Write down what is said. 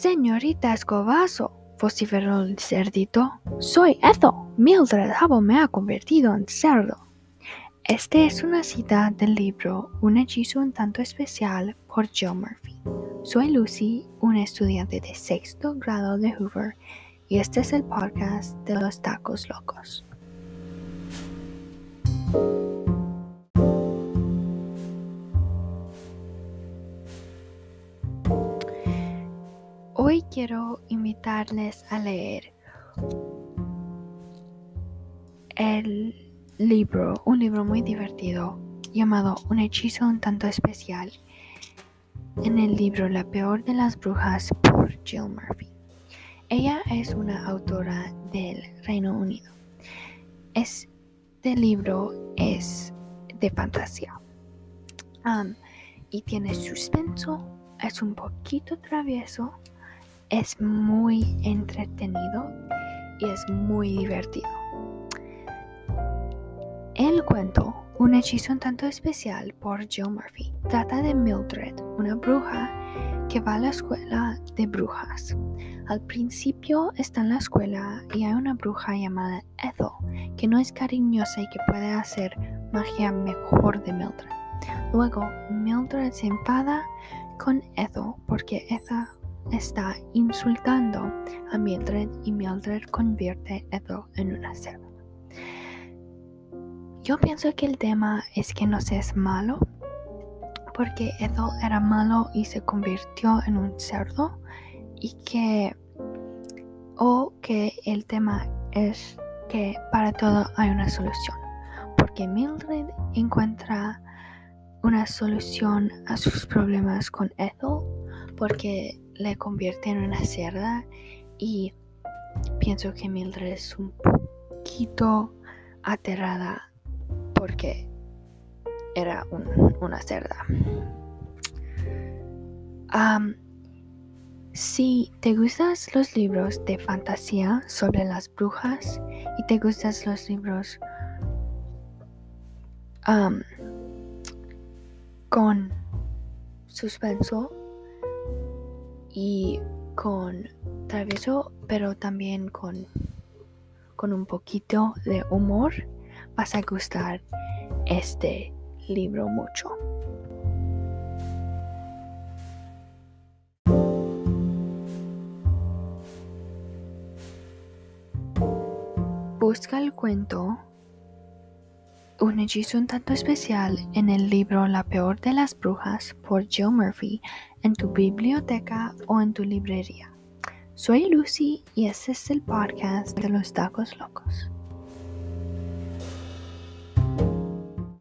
Señorita Escobazo, vociferó el cerdito. Soy Ethel. Mildred Hubble me ha convertido en cerdo. Este es una cita del libro Un hechizo un tanto especial por Joe Murphy. Soy Lucy, una estudiante de sexto grado de Hoover, y este es el podcast de los tacos locos. Quiero invitarles a leer el libro, un libro muy divertido llamado Un hechizo un tanto especial en el libro La peor de las brujas por Jill Murphy. Ella es una autora del Reino Unido. Este libro es de fantasía y tiene suspenso, es un poquito travieso, es muy entretenido y es muy divertido. El cuento, un hechizo un tanto especial por Jill Murphy, trata de Mildred, una bruja que va a la escuela de brujas. Al principio está en la escuela y hay una bruja llamada Ethel que no es cariñosa y que puede hacer magia mejor de Mildred. Luego, Mildred se enfada con Ethel porque Ethel está insultando a Mildred y Mildred convierte a Ethel en una cerda. Yo pienso que el tema es que no seas malo, porque Ethel era malo y se convirtió en un cerdo, y que, o que el tema es que para todo hay una solución, porque Mildred encuentra una solución a sus problemas con Ethel, porque le convierte en una cerda y pienso que Mildred es un poquito aterrada porque era una cerda. si te gustan los libros de fantasía sobre las brujas y te gustan los libros con suspenso y con travieso, pero también con, con un poquito de humor, vas a gustar este libro mucho. Busca el cuento un hechizo un tanto especial en el libro La peor de las brujas por Joe Murphy en tu biblioteca o en tu librería. Soy Lucy y este es el podcast de los tacos locos.